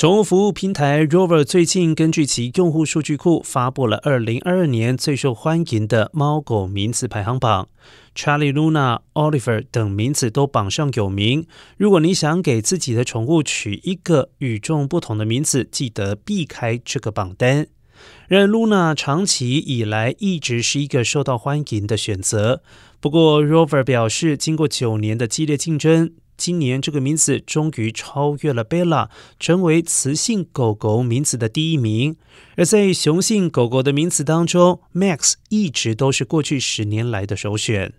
宠物服务平台 Rover 最近根据其用户数据库发布了二零二二年最受欢迎的猫狗名字排行榜，Charlie、Luna、Oliver 等名字都榜上有名。如果你想给自己的宠物取一个与众不同的名字，记得避开这个榜单。然而，Luna 长期以来一直是一个受到欢迎的选择。不过，Rover 表示，经过九年的激烈竞争。今年这个名字终于超越了 Bella，成为雌性狗狗名字的第一名。而在雄性狗狗的名字当中，Max 一直都是过去十年来的首选。